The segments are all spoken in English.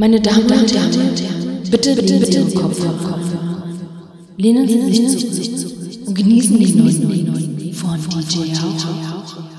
Meine Damen und Herren, bitte, bitte, bitte Ihren Kopf auf. Lehnen Sie sich zurück und genießen den neuen von DJ Hauch.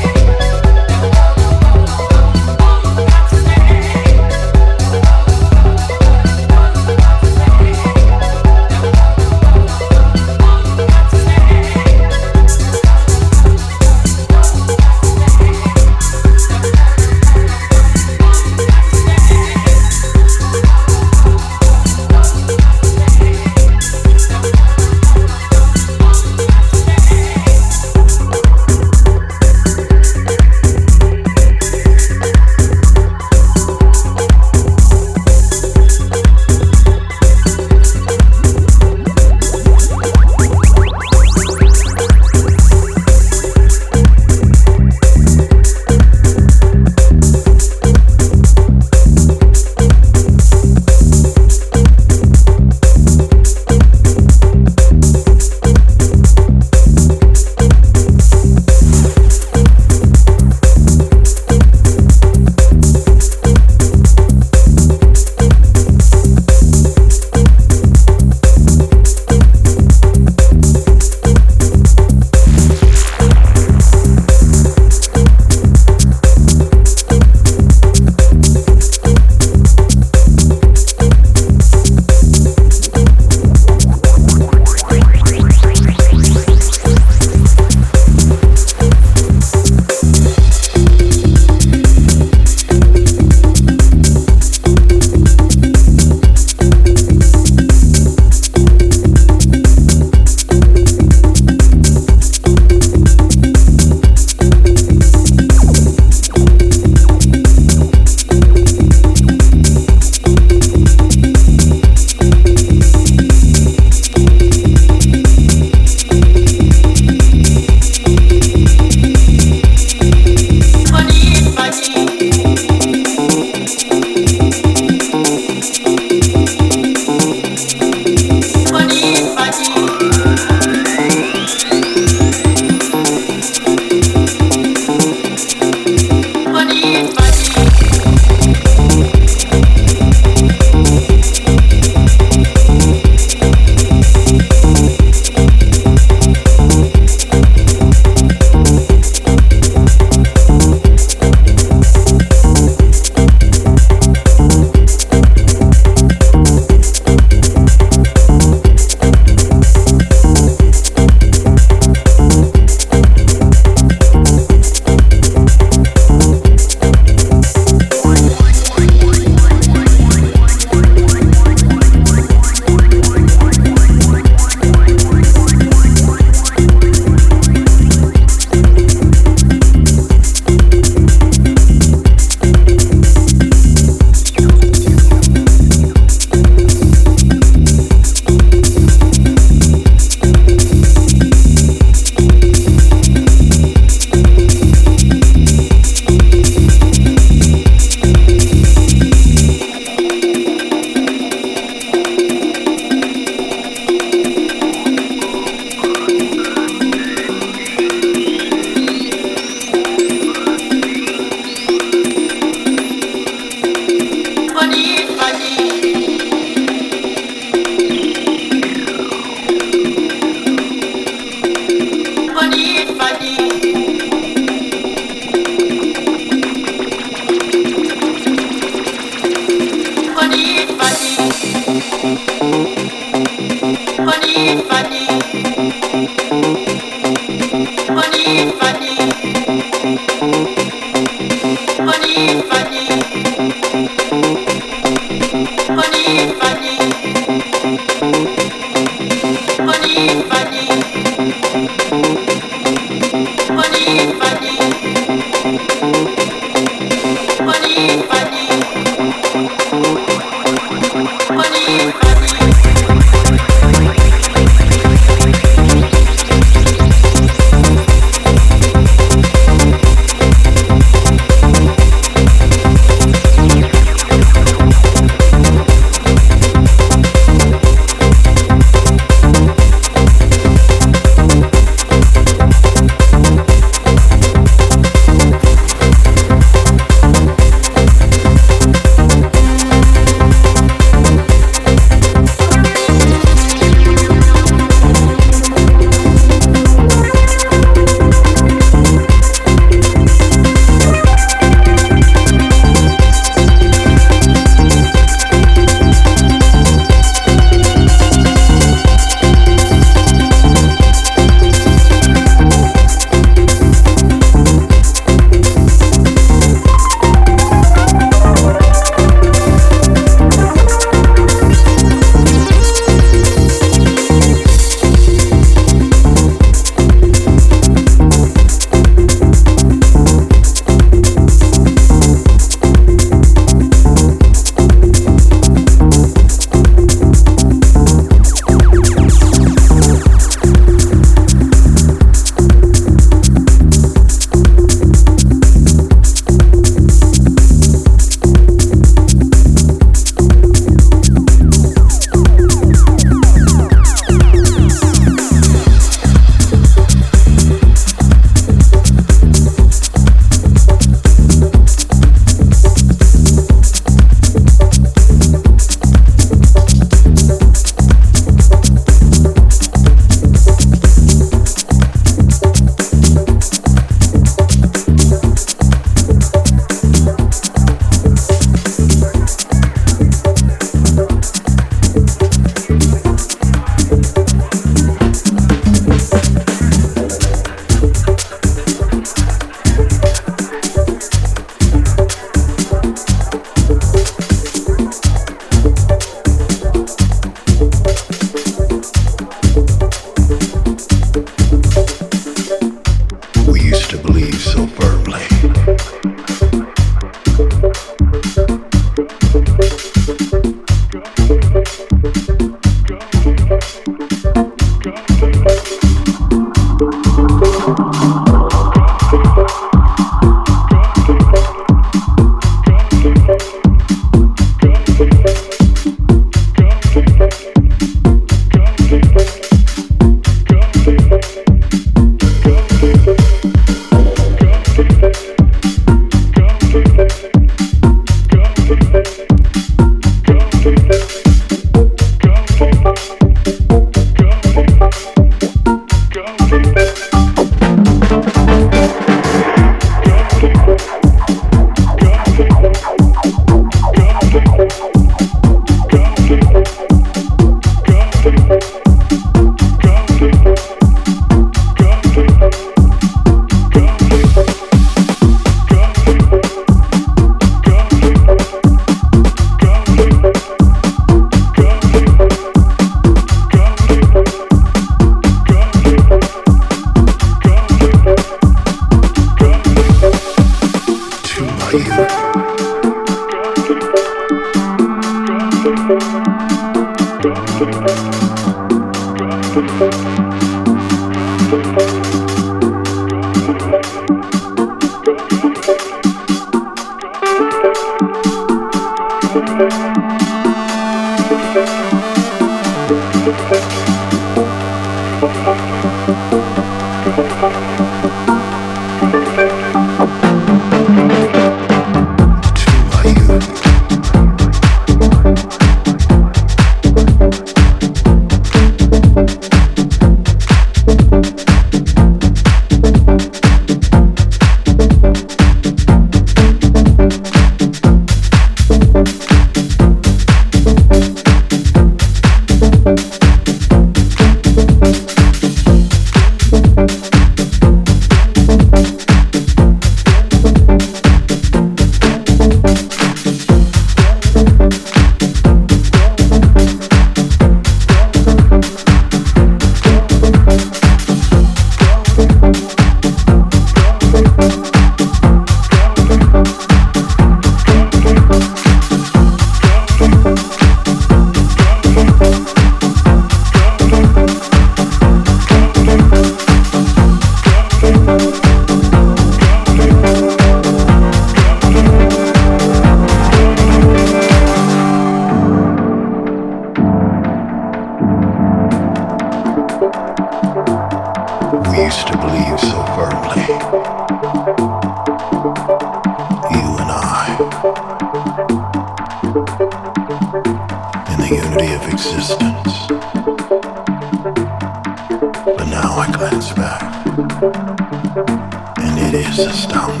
Hope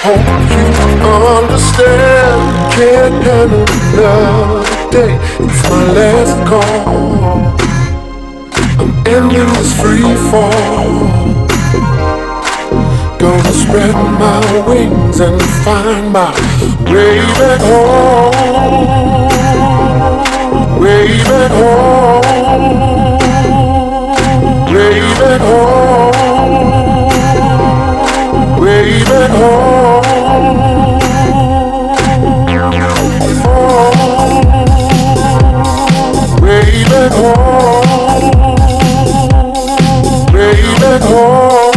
hope you understand. Can't handle another day. It's my last call. I'm ending this free fall. Gonna spread my wings and find my way back home. Way back home. Way back home. Way back home. Home. Back home. Oh.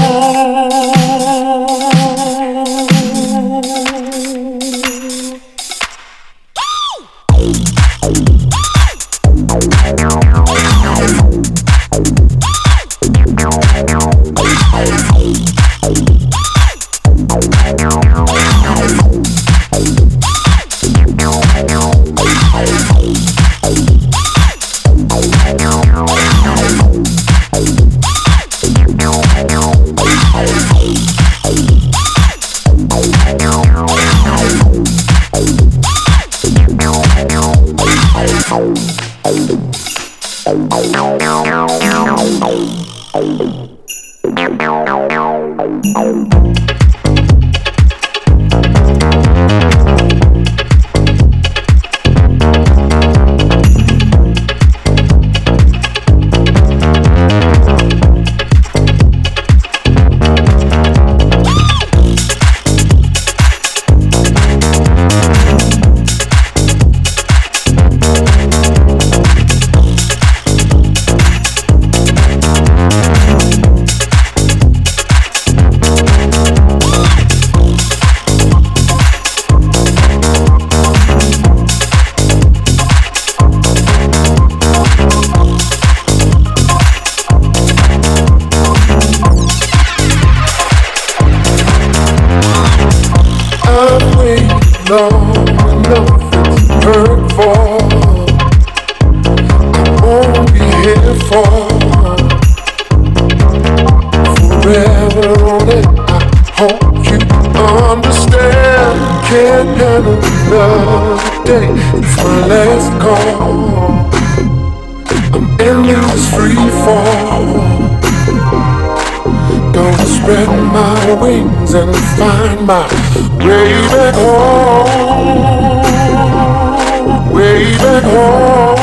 Way back home.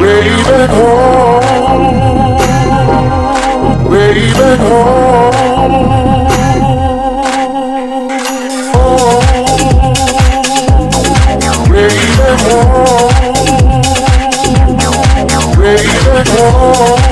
Way back home. Way back home. Way